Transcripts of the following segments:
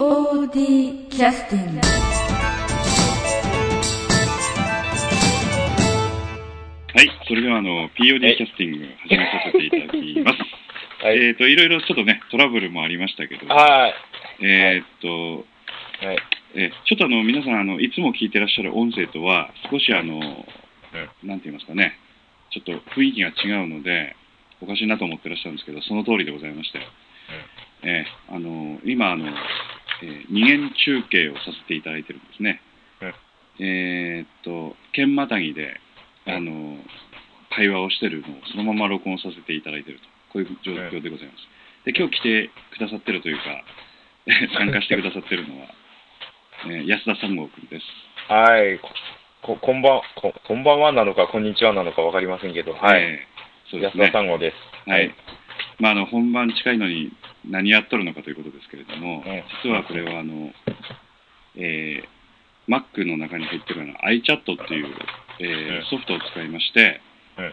POD キャスティングはい、それではあの POD キャスティング始めさせていただきます。はい。えっ、と、いろいろちょっとね、トラブルもありましたけど、はい。えっ、と、はい。えちょっとあの皆さんあの、いつも聞いてらっしゃる音声とは、少しあの、なんて言いますかね、ちょっと雰囲気が違うので、おかしいなと思ってらっしゃるんですけど、その通りでございまして、えーあの今あの、えー二元中継をさせていただいてるんですね。うんえーっと、県またぎで、あの、会話をしてるのをそのまま録音させていただいていると、こういう状況でございます。で、今日来てくださってるというか、参加してくださってるのは、えー安田三郷君です。はい。こ、こんばん、こ、こんばんはなのか、こんにちはなのかわかりませんけど、はい。えーそうですね安田。三号です。はい。まあ、あの、本番近いのに何やっとるのかということですけれども、うん実はこれは、あの、えー Mac の中に入ってるような iChat っていう、えーうんソフトを使いまして、うん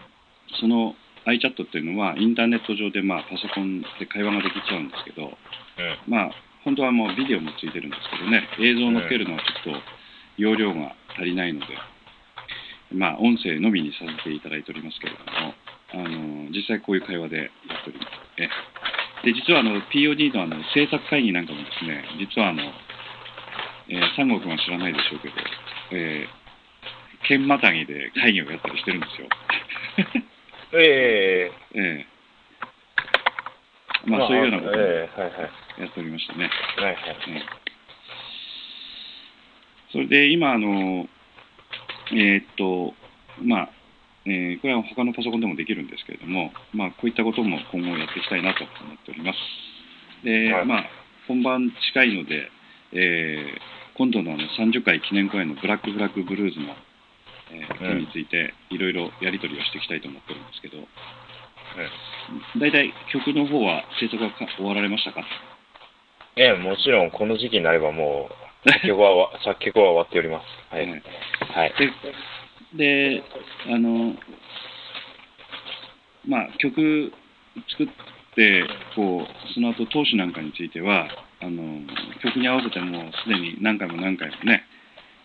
その iChat っていうのはインターネット上で、まあ、パソコンで会話ができちゃうんですけど、まあ、本当はもうビデオもついてるんですけどね、映像を載っけるのはちょっと容量が足りないので、まあ、音声のみにさせていただいておりますけれども、あの実際こういう会話でやっております。えで実はあの POD のあの制作会議なんかもですね、実はあの、えー、三国は知らないでしょうけど、えー、県またぎで会議をやったりしてるんですよ。うん。ええ ええまあ、そういうようなことを。やっておりましたね。はいはい。ええそれで今、あの、えーっと、まあ、えーこれは他のパソコンでもできるんですけれども、まあ、こういったことも今後やっていきたいなと思っております。で、はいまあ、本番近いので、えー今度のあの30回記念公演のブラックフラッグブルーズの、えー件についていろいろやり取りをしていきたいと思ってるんですけど、大体曲の方は制作はか終わられましたか？ええ、もちろん、この時期になればもう、作曲は終わ、作曲は終わっております。はい。はいはい。で、であの、まあ、曲作って、こう、その後、投資なんかについては、あの、曲に合わせてもうすでに何回も何回もね、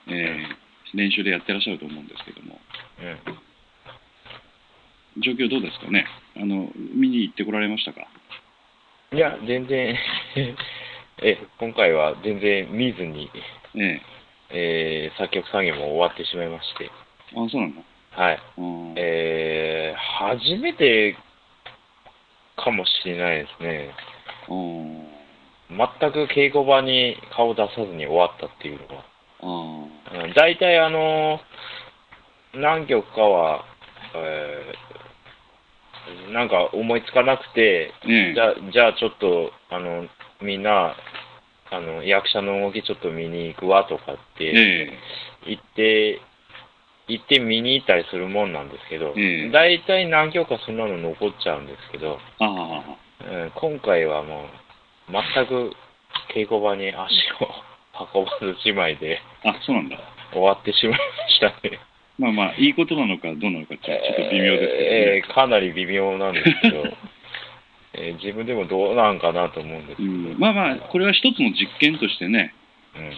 えー練習でやってらっしゃると思うんですけども、うん。状況どうですかね？あの、見に行ってこられましたか？いや、全然、え、今回は全然見ずに、ええ。ー作曲作業も終わってしまいまして、えあ、そうなのはい。うんえー初めてかもしれないですね。うん全く稽古場に顔出さずに終わったっていうのは。あうん大体あの、何曲かは、えーなんか思いつかなくて、ーええじゃあ、じゃあちょっと、あの、みんな、あの、役者の動きちょっと見に行くわとかって、え行って、行って見に行ったりするもんなんですけど、ええ大体何曲かそんなの残っちゃうんですけど、うん今回はもう、全く稽古場に足を 運ばずじまいであ、そうなんだ。終わってしまいましたね。まあまあ、いいことなのかどうなのかちょっと微妙ですけど、ね。えーかなり微妙なんですけど、えー自分でもどうなんかなと思うんですけうど、ん。まあまあ、これは一つの実験としてね、うん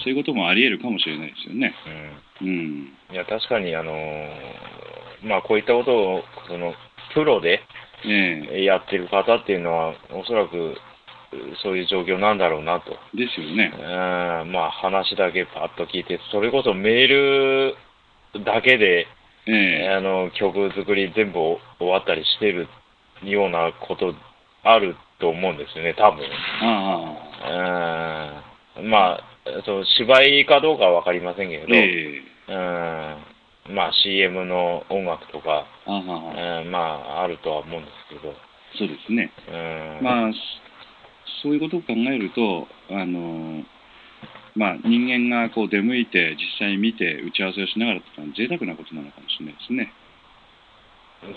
そういうこともあり得るかもしれないですよね。うんうん。いや、確かに、あのーまあ、こういったことを、その、プロでえやってる方っていうのは、おそらく、そういう状況なんだろうなと。えですよねうん。まあ、話だけパッと聞いて、それこそメールだけで、ええあの、曲作り全部終わったりしてるようなことあると思うんですよね、多分。あうんまあ、その芝居かどうかはわかりませんけど、ええ。うん、まあ CM の音楽とか、ああ、うん、まああるとは思うんですけど、そうですね。うん、まあ、そそういうことを考えると、あの、まあ、人間がこう出向いて、実際に見て、打ち合わせをしながらってのは贅沢なことなのかもしれないですね。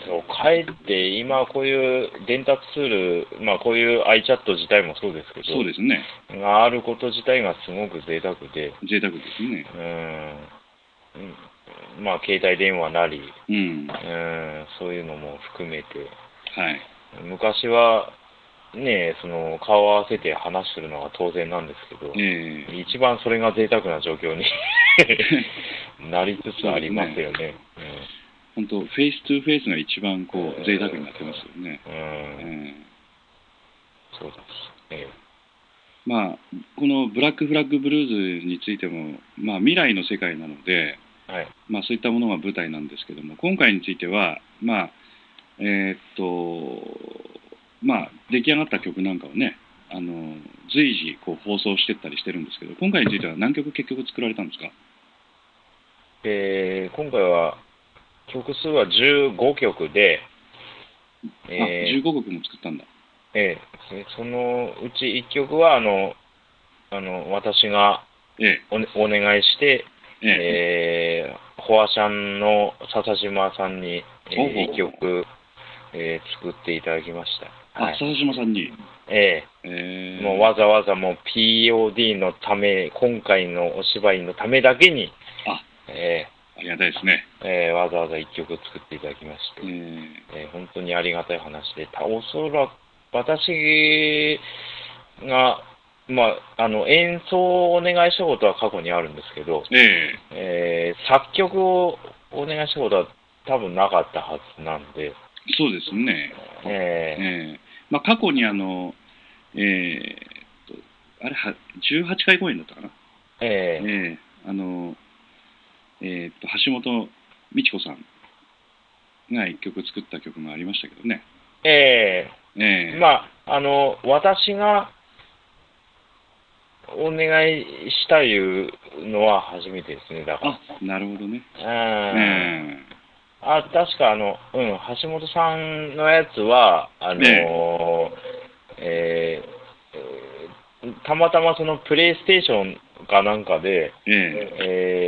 そう、かえって今こういう伝達ツール、まあこういう iChat 自体もそうですけど、そうですね。があること自体がすごく贅沢で、贅沢ですね。うん、うんまあ携帯電話なり、うん。うん、そういうのも含めて、はい。昔は、ね、その顔を合わせて話するのが当然なんですけど、ええ一番それが贅沢な状況に なりつつありますよね。本当、 face to face が一番こう贅沢になってますよね。そうです。えまあ、この Black Flag Blues についても、まあ、未来の世界なので、えはい。まあ、そういったものが舞台なんですけども、今回については、まあ、えーっと、まあ、出来上がった曲なんかをね、あの随時こう放送してったりしてるんですけど、今回については何曲結局作られたんですか？えー今回は曲数は15曲で、えあ、ー15曲も作ったんだ。ええでそのうち1曲はあのあの私がええ、お,、お願いして、ええ、えー、ホアシャンの笹島さんに、えほうほうほう。1曲、えー作っていただきました。あ、はい、笹島さんに？ええ。ええ。もうわざわざもう POD のため、今回のお芝居のためだけに、あ、えありがたいですね。ーえーわざわざ1曲作っていただきまして、えええー本当にありがたい話で、たおそらく私が、まあ、あの演奏をお願いしたことは過去にあるんですけど、ええ。えー作曲をお願いしたことは多分なかったはずなんで、そうですね。えええ。まあ、過去にあの、ええとあれは、18回公演だったかな？ーえ。ーええ。あの、えーっと、橋本美智子さんが一曲作った曲がありましたけどね。えええーまあ、あの、私がお願いしたいうのは初めてですね、だから。あ、なるほどね。うんえあ、確かあの、うん、橋本さんのやつは、あのーねえーえーたまたまそのプレイステーションかなんかで、えええー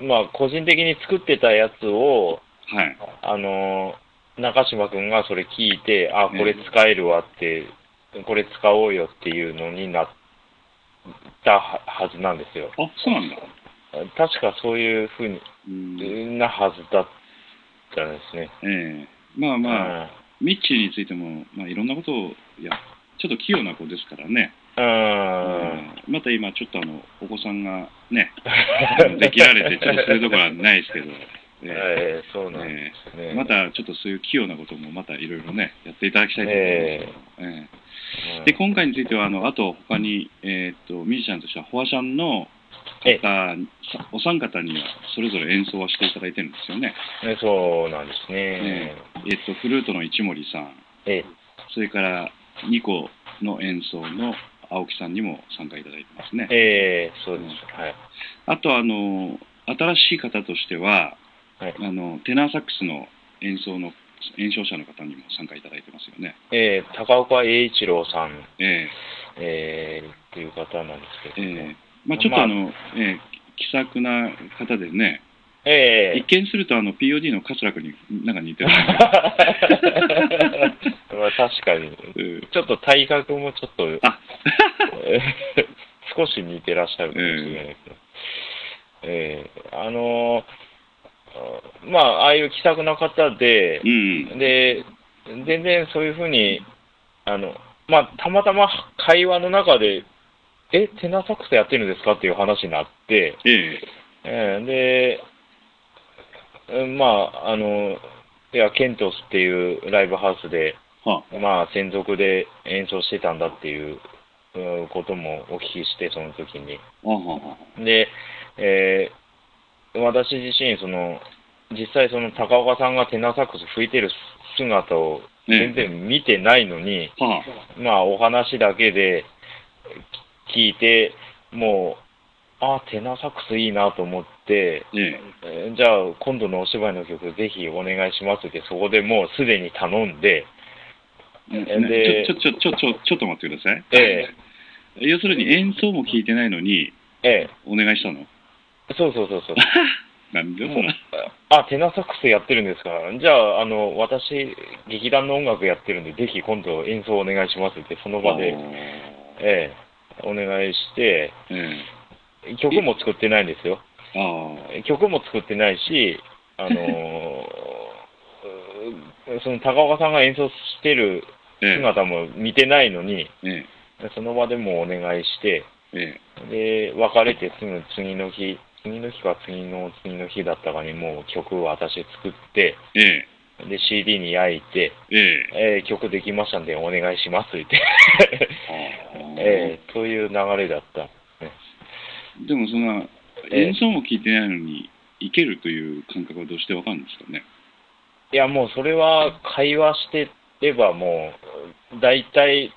まあ、個人的に作ってたやつを、えはい。あのー中島君がそれ聞いて、あ、これ使えるわって、これ使おうよっていうのになったははずなんですよ。あ、そうなんだ。確かそういうふうに、うんなはずだったんですね。ええまあまあ、あ、ミッチーについても、まあ、いろんなことを、いや、ちょっと器用な子ですからね。うん。ええまた今、ちょっとあの、お子さんがね、できられて、ちょっとそういうところはないですけど、ええ。えそうなんでえすね。えまたちょっとそういう器用なこともまたいろいろね、やっていただきたいと思いますけど、ええ。うんで、今回については、あのあと他に、えーっと、ミュージシャンとしては、フォアシャンのえ方、さお三方にはそれぞれ演奏はしていただいてるんですよね。ねそうなんですね。ええ。えっと、フルートの市森さん、ええ。それから2個の演奏の青木さんにも参加いただいてますね。ええそうです。はい。あとあの、新しい方としては、はい。あのテナーサックスの演奏の演奏者の方にも参加いただいてますよね。ええ高岡栄一郎さん、ええ。えっていう方なんですえけども、ええ。まあ、ちょっとあの、ええ気さくな方でね、ええ。一見するとあの POD の桂君になんか似てる、ま あ確かに、うん。ちょっと体格もちょっと、少し似てらっしゃるかもしれないけど、えーあのーあまあ、ああいう気さくな方でう、ん、で、全然そういうふうに、あの、まあ、たまたま会話の中で、え、テナーサックスやってるんですか？っていう話になって、ええ。えーで、うんまあ、あの、いや、ケントスっていうライブハウスで、はまあ、専属で演奏してたんだっていううんこともお聞きして、その時に。あははで、えー私自身、その、実際その高岡さんがテナーサックス吹いてる姿を全然見てないのに、はまあ、お話だけで聞いて、もう、あ、テナーサックスいいなと思って、じゃあ、今度のお芝居の曲、ぜひお願いしますって、そこでもうすでに頼んで、ねでちょちょちょちょちょちょっと待ってください。え要するに演奏も聞いてないのにええ。お願いしたの？えそうそうそうそう。なんでそあ、テナーサックスやってるんですか？じゃあ、あの、私、劇団の音楽やってるんで、ぜひ今度演奏お願いしますって、その場で、ええ、お願いして、え曲も作ってないんですよ。えああ曲も作ってないし、あのーう その高岡さんが演奏してる姿も見てないのに、えその場でもうお願いして、えで、別れてすぐ次の日、次の日か次の次の日だったかにもう曲を私作って、ええで、CD に焼いて、えええー曲できましたんでお願いしますって、え えーそういう流れだった。でもそんなええ演奏も聞いてないのにいけるという感覚はどうしてわかるんですかね？いや、もうそれは会話してればもう、大体、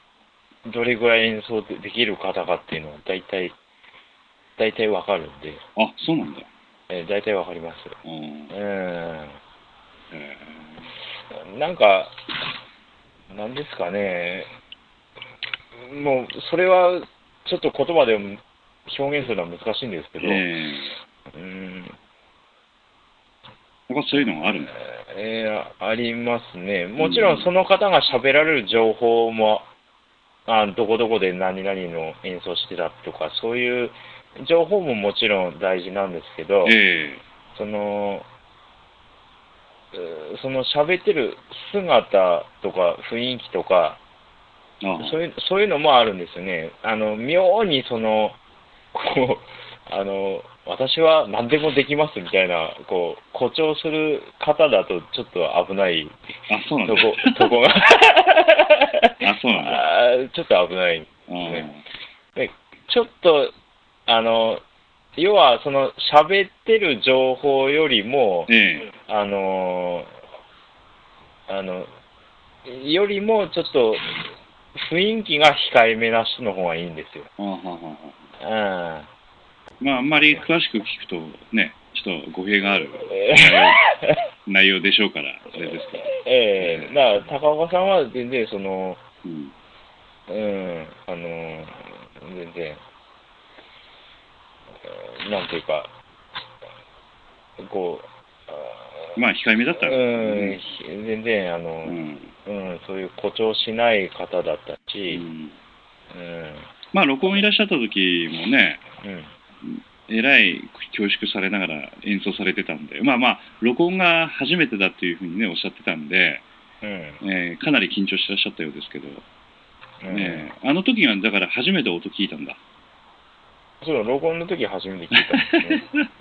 どれぐらい演奏でできる方かっていうのは大体、大体わかるんで、あそうなんだ。えー大体わかります。あーうん。えなんか、なんですかね、もう、それは、ちょっと言葉で表現するのは難しいんですけえど、え。うん、えやっぱそういうのがあるんだえーありますね。もちろんその方が喋られる情報も、あどこどこで何々の演奏してたとか、そういう情報ももちろん大事なんですけど、えその、その喋ってる姿とか雰囲気とか、そういうそういうのもあるんですよね。あの、妙にその、こう、あの、私は何でもできますみたいな、こう、誇張する方だとちょっと危ないあそうなんだとこ、とこが。あそうなんだちょっと危ない。あーでちょっと、あの、要は、その、喋ってる情報よりも、えあのあの、よりもちょっと雰囲気が控えめな人の方がいいんですよ。うん。まああんまり詳しく聞くとねちょっと語弊があるえ内容でしょうからあれですけど、ええだから高岡さんは全然その、うん、うん、あの、全然、えーなんていうか、こう、あまあ控えめだったら、うん、ひ全然、あの、うん。うん、そういう誇張しない方だったうし、ん。うん、まあ録音いらっしゃった時もねうん、えらい恐縮されながら演奏されてたんでまあまあ録音が初めてだっていうふうにねおっしゃってたんで、うん、えーかなり緊張してらっしゃったようですけど、うん。ねあの時がだから初めて音聞いたんだそう、録音の時初めて聞いたんですね。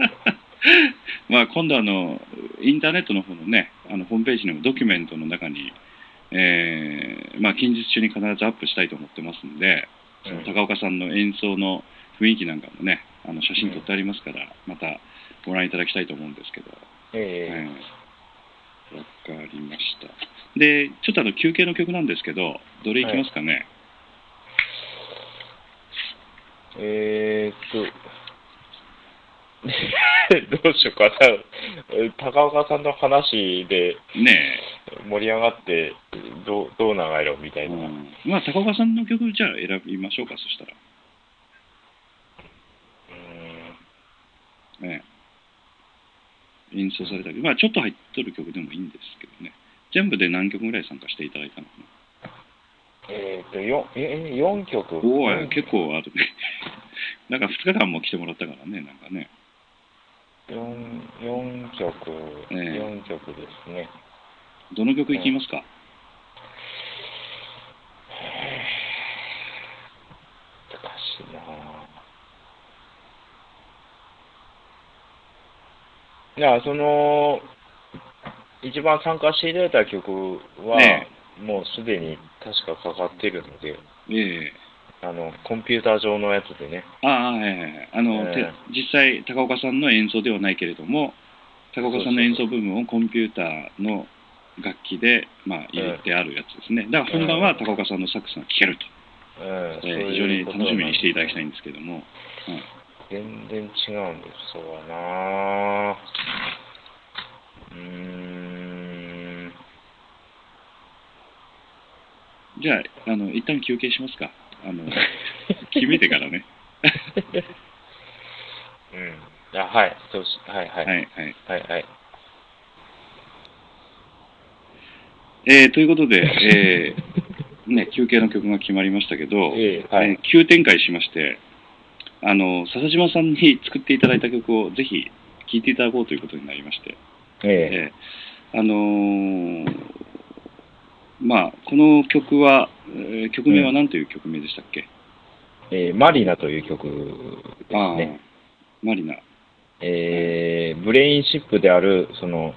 まあ今度あのインターネットの方のねあのホームページのドキュメントの中に、えーまあ、近日中に必ずアップしたいと思ってますんで、その高岡さんの演奏の雰囲気なんかもねあの写真撮ってありますから、またご覧いただきたいと思うんですけど、ええ。ーわかりました。でちょっとあの休憩の曲なんですけどどれいきますかね、ええー、っと、どうしようかな。高岡さんの話でね盛り上がって、どうどう長いろみたえ、いうな。ん。まあ高岡さんの曲じゃあ選びましょうかそしたらうんね演奏されたり、まあちょっと入っとる曲でもいいんですけどね。全部で何曲ぐらい参加していただいたのかえーっと、よえ4曲？な。おお、うん結構あるね。なんか2日間も来てもらったからね、なんかね。4, 4曲、ええ4曲ですね。どの曲いきますか、難しいなぁ。いや、その、一番参加していただいた曲は、ねもうすでに確かかかってるので、ええあの、コンピューター上のやつでね。ああ、はいはいはい。あの、ええて実際、高岡さんの演奏ではないけれども、高岡さんの演奏部分をコンピューターの楽器で、まあ、入れてあるやつですね。だから本番は高岡さんのサックスが聴けると。非常に楽しみにしていただきたいなんんですけども。はい全然違うんです、そうだなぁ。うーん。じゃあ、あの、一旦休憩しますか。あの、決めてからね。うん。あ、はい。そうし、はい、はい。ははい、い、はい。はい、はい。えーということで、えーね、休憩の曲が決まりましたけど、ええはいえー急展開しまして、あの、笹島さんに作っていただいた曲をぜひ聴いていただこうということになりまして、ええ。ーあのーまあ、この曲は、えー曲名は何という曲名でしたっけ、えーマリナという曲ですね。マリナ。えーブレインシップである、その、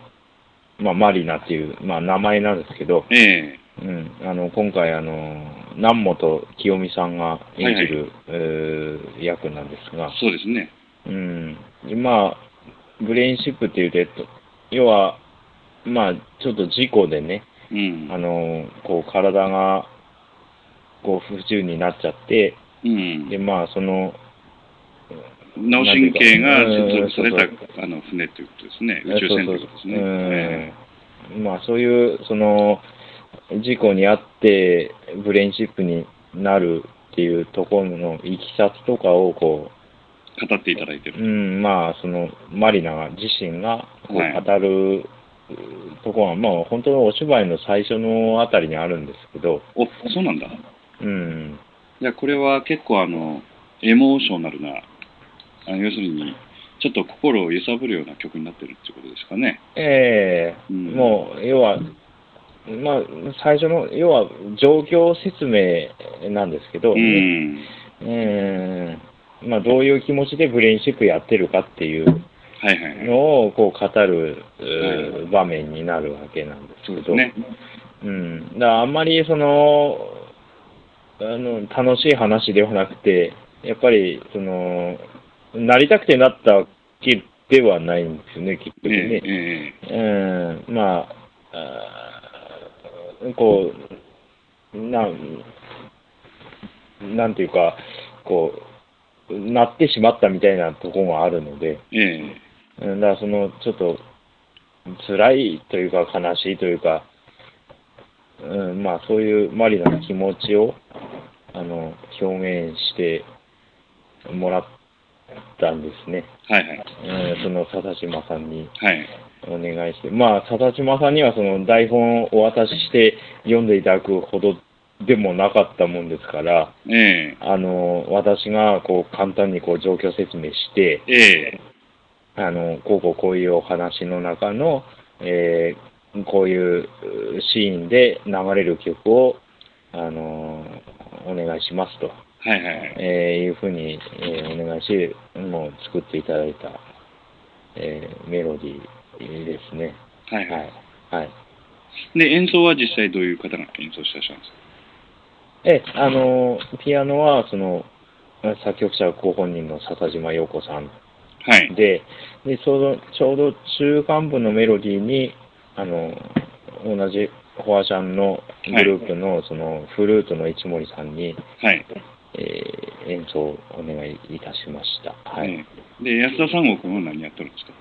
まあ、マリナっていう、まあ、名前なんですけど、えうん、あの、今回、あの、南本清美さんが演じる、えー役なんですがえ、そうですね。うん、今、ブレインシップっていうと、要は、まあ、ちょっと事故でね、うん。あの、こう、体が、こう、不自由になっちゃって、うんで、まあ、その、脳神経が接続されうんたあの船ということですね。宇宙船ということですね。えうんまあ、そういう、その、事故にあって、ブレインシップになるっていうところのいきさつとかを、こえ語っていただいてう、る。うん、まあ、その、マリナが自身がこうはい語るところが、まあ、本当のお芝居の最初のあたりにあるんですけど、お、そうなんだ。うん、じゃあこれは結構あの、エモーショナルな、あの要するに、ちょっと心を揺さぶるような曲になってるっていうことですかね。ええうんもう、要は、まあ、最初の、要は、状況説明なんですけど、うん。うんまあ、どういう気持ちでブレインシップやってるかっていうはいはいはい。のをこう語る、うはい場面になるわけなんですけど、ね。うん、だあんまりそのあの楽しい話ではなくて、やっぱりそのなりたくてなったわけではないんですよね、結局えね。ええうん、まあ、こう、なん、なんていうか、こう、なってしまったみたいなところがあるので、ええうんだからその、ちょっと、辛いというか、悲しいというか、うん、まあ、そういうマリナの気持ちを、あの、表現してもらったんですね。はいはい。うん、その、佐々島さんに。はい。お願いして、まあ、佐々島さんにはその台本をお渡しして読んでいただくほどでもなかったもんですから、えあの、私がこう簡単にこう状況説明して、ええ。えあの、こうこうこういうお話の中の、えーこういううシーンで流れる曲を、あの、お願いしますと、はいはいはい。えーいうふうに、えーお願いし、もう作っていただいた、えーメロディーですね。はいは。はいい。はい。で、演奏は実際どういう方が演奏してらっしゃるんですか？え、あの、ピアノは、その、作曲者ご本人の笹島陽子さんはい。で、で、ちょうど、ちょうど中間部のメロディーに、あの、同じフォアシャンのグループの、その、フルートの市森さんに、はい。えー演奏をお願いいたしました。はい。で、安田三郷君は何やってるんですか？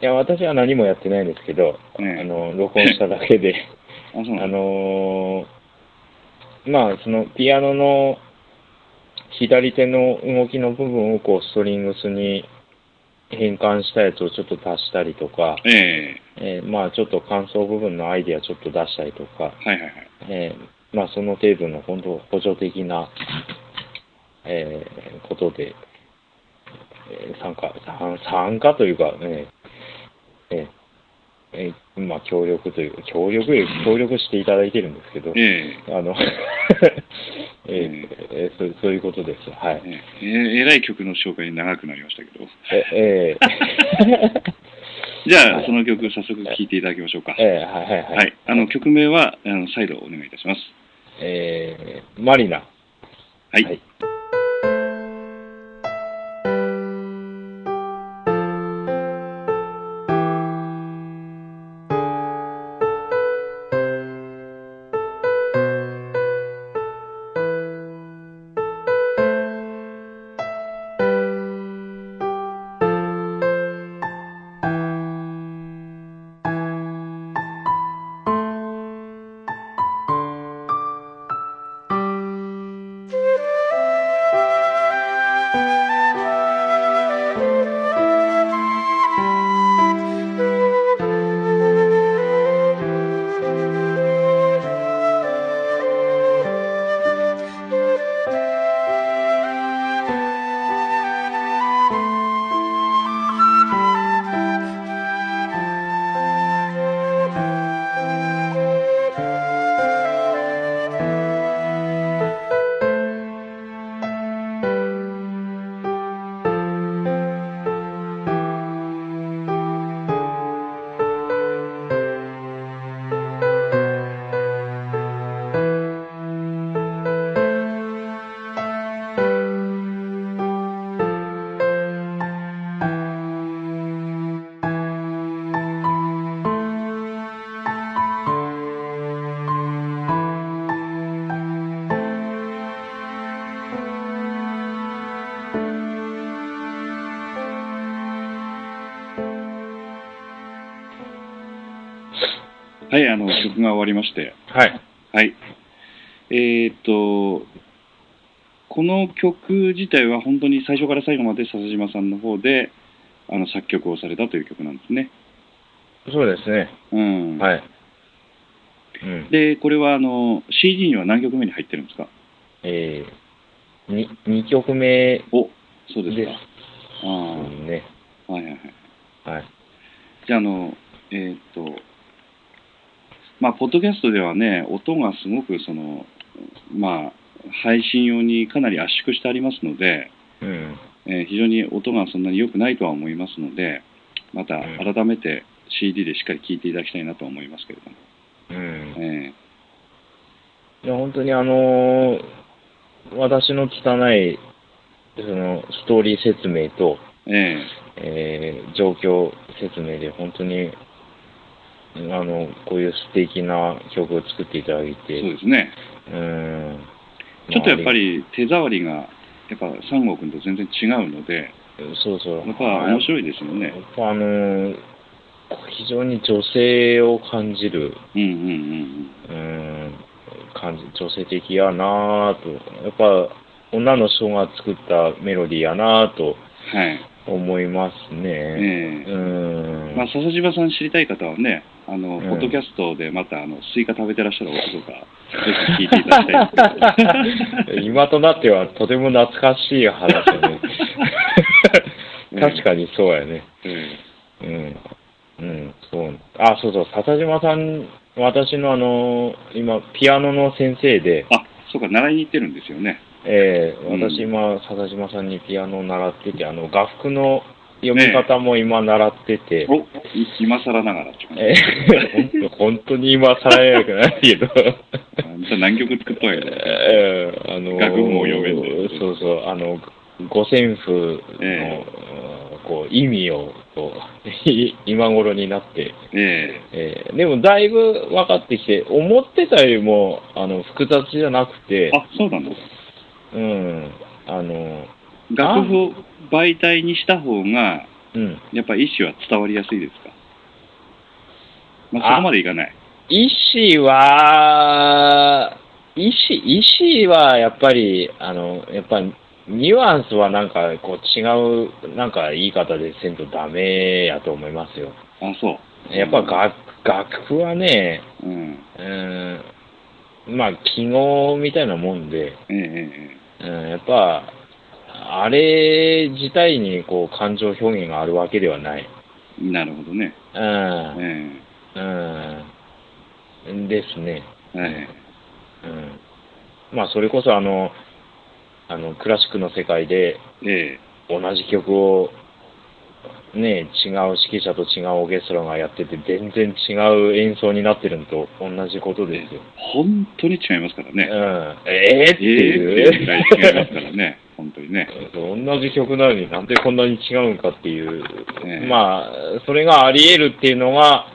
や、私は何もやってないんですけど、ええ。あの、録音しただけで、あ、あのーまあ、そのピアノの左手の動きの部分をこうストリングスに変換したやつをちょっと足したりとか、ええ。えーまあちょっと感想部分のアイディアちょっと出したりとか、はいはいはい。えーまあその程度の本当補助的な、えーことで、えー参加参、参加というか、ね、えーえーまあ協力という、協力、協力していただいてるんですけど、ええあの、えーえーそうそういうことです。はい。ええええらい曲の紹介に長くなりましたけど。え、え じゃあ、はいその曲早速聴いていただきましょうか。ー、えーはいはいはい。はい。あの、曲名は、あの、再度お願いいたします。えーマリナ。はい。はい「はい、あの、曲が終わりまして。はい。はい。えー、っと、この曲自体は本当に最初から最後まで笹島さんの方であの作曲をされたという曲なんですね。そうですね。うん。はい。うん、で、これはあの CD には何曲目に入ってるんですか？えー、2, 2曲目おそうですか。ああ。ね。はいはいはい。はい。じゃあ、あの、えー、っと、まあ、ポッドキャストではね、音がすごくその、まあ、配信用にかなり圧縮してありますので、うんえー、非常に音がそんなに良くないとは思いますので、また改めて CD でしっかり聴いていただきたいなと思いますけれども。うんえー、いや本当にあのー、私の汚いそのストーリー説明と、えー、えー、状況説明で本当にあのこういう素敵な曲を作っていただいて、そうですね。うんちょっとやっぱり手触りが、やっぱ三郷君と全然違うので、そうそう。やっぱ面白いですよね。やっぱあのー、非常に女性を感じる、うんうんうん、うん感じ、女性的やなと、やっぱ女の人が作ったメロディーやなと、はい。思いますね。ええうん。まあ、笹島さん知りたい方はね、あの、うん、ポッドキャストでまた、あの、スイカ食べてらっしゃる音とか、ぜひ聞いていただきたい今となってはとても懐かしい話だ ね。確かにそうやね。うん。うん、そう。あ、そうそう、笹島さん、私のあの、今、ピアノの先生で。あ、そうか、習いに行ってるんですよね。ええー、私今、笹島さんにピアノを習ってて、あの、楽譜の読み方も今習ってて。お今更ながらって感じ。えー、本当に今更やくないけど。何曲作ったんやええー、あの楽譜も読めんそうそう、あの、五線譜の、えー、こう意味をこう 今頃になって、えー、えー、でもだいぶ分かってきて、思ってたよりもあの複雑じゃなくて、あそうなの？うん、あの楽譜を媒体にした方が、うん、やっぱ意思は伝わりやすいですか、まあ、そこまでいかない。意思は、意思、意思はやっぱり、あの、やっぱり、ニュアンスはなんか、こう違う、なんか言い方でせんとダメやと思いますよ。あ、そう。やっぱ楽、楽譜はね、うん。うん、まあ、記号みたいなもんで、ええうん、やっぱ、あれ自体にこう感情表現があるわけではない。なるほどね。うん。えうん。ですね。はい。うん。まあ、それこそあの、あの、クラシックの世界で、ええ、同じ曲を、ね、違う指揮者と違うオーケストラがやってて、全然違う演奏になってるのと同じことですよ。本当に違いますからね。うん。ええー、っていう。えー、っていう違いますからね。本当にね。同じ曲なのになんでこんなに違うんかっていう。ね、まあ、それがあり得るっていうのが、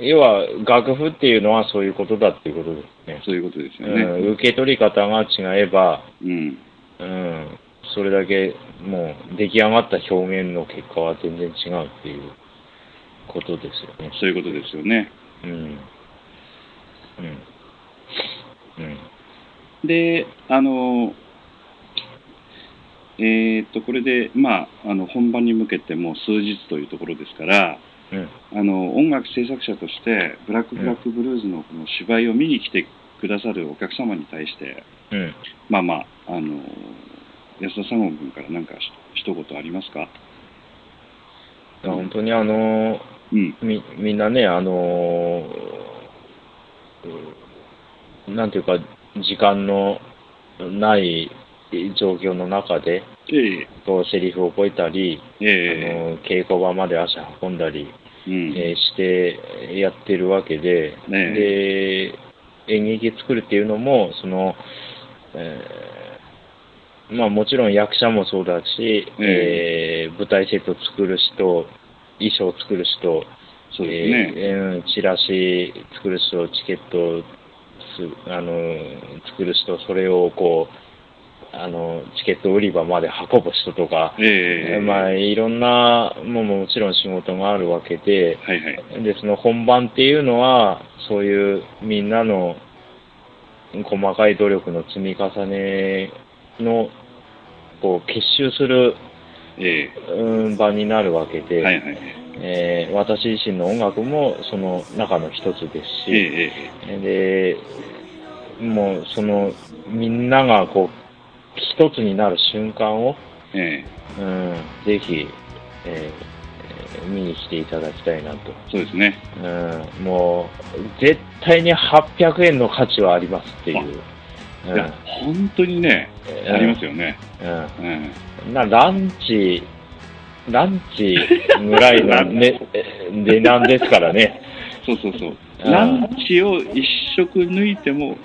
要は楽譜っていうのはそういうことだっていうことですね。そういうことですよね。うん、受け取り方が違えば、うん。うん。それだけもう出来上がった表現の結果は全然違うっていうことですよね。そういうことですよね。うん。うん。うん。で、あの、えー、っと、これで、まあ、あの本番に向けてもう数日というところですから、うん、あの音楽制作者としてブラック・ブラック・ブルーズのこの芝居を見に来てくださるお客様に対して、うん、まあまああの安田三郷君から何かひ一言ありますか？本当にあの、うん、みみんなねあのなんていうか時間のない状況の中で、ええ、こうセリフを覚えたり、えあの稽古場まで足運んだり、うん、えー、してやってるわけで、で演劇作るっていうのもその、えー、まあ、もちろん役者もそうだし、えー、舞台セット作る人衣装作る人そうですね、えー、チラシ作る人チケットあの作る人それをこうあの、チケット売り場まで運ぶ人とか、ええまあ、いろんな、もうもちろん仕事があるわけで、はいはい。で、その本番っていうのは、そういうみんなの細かい努力の積み重ねの、こう、結集する、えうん、場になるわけで、えはいはい。えー私自身の音楽もその中の一つですええし、えで、もうその、みんながこう、一つになる瞬間を、ええうん、ぜひ、えー見に来ていただきたいなと。そうですね。うん、もう、絶対に800円の価値はありますっていう。いや、本当にね、うん。ありますよね。うん。なランチ、ランチぐらいの、ね、え値段ですからね。そうそうそう。うん。ランチを一食抜いても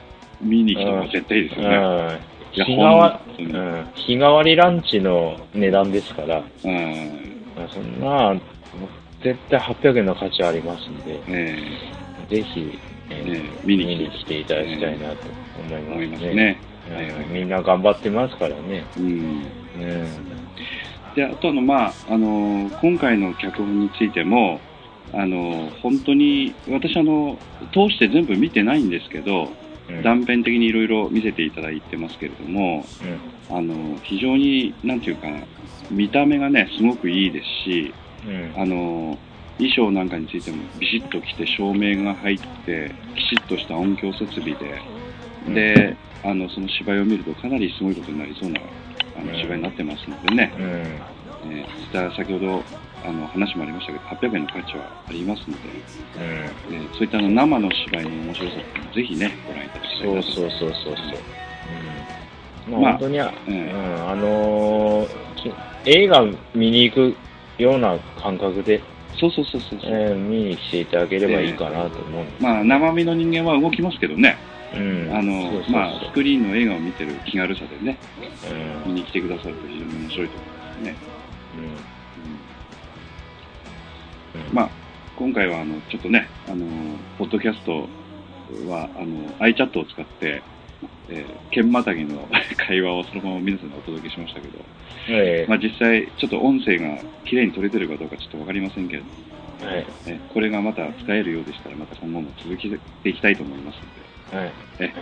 見に来絶対いいですうよね。日替わ本当に。うん。日替わりランチの値段ですから、うん。そんな、絶対800円の価値ありますんで、え。ぜひ、えーね見に来ていただきたいなと思いえますね。みんな頑張ってますからね。うん。うん。で、あとあの、まあ、あの、今回の脚本についても、あの、本当に、私あの、通して全部見てないんですけど、うん断片的にいろいろ見せていただいてますけれども、あの、非常に、なんていうか、見た目がね、すごくいいですし、うん。あの衣装なんかについてもビシッと着て照明が入ってきちっとした音響設備で、であのその芝居を見るとかなりすごいことになりそうなあのうん芝居になってますのでね、うん。えー実は先ほどあの話もありましたけど800円の価値はありますので、うん。えーそういったあの生の芝居の面白さっぜひねご覧いただきたいそうなとそうそうそうそう。うん。まあ、まあ本当に、えうん、えあのーき映画見に行くような感覚で、そうそうそうそうそう、えー見に来ていただければいいかなと思うんです。まあ生身の人間は動きますけどね、うん。あのまあ、スクリーンの映画を見てる気軽さでねうん。見に来てくださると非常に面白いと思いますね。うん。まあ、今回はあのちょっとね、あのポッドキャストはあの iChat を使って、えー、剣またぎの 会話をそのまま皆さんにお届けしましたけど、ええまあ、実際、ちょっと音声が綺麗に取れてるかどうかちょっと分かりませんけれども、はい。えこれがまた使えるようでしたら、また今後も続けていきたいと思いますのはい。で、え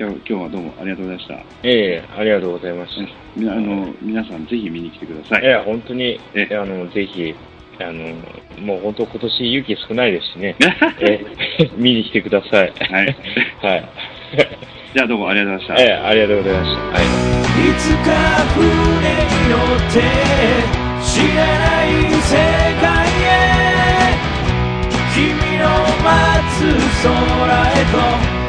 今日今日はどうもありがとうございました。ええありがとうございました。あの皆さん、ぜひ見に来てください。いや、本当に、えあの、ぜひ、あの、もう本当今年雪少ないですしね。え 見に来てください。はい。はい。じゃあどうもありがとうございました。ええありがとうございました。はい。いつか船に乗って知らない世界へ君の待つ空へと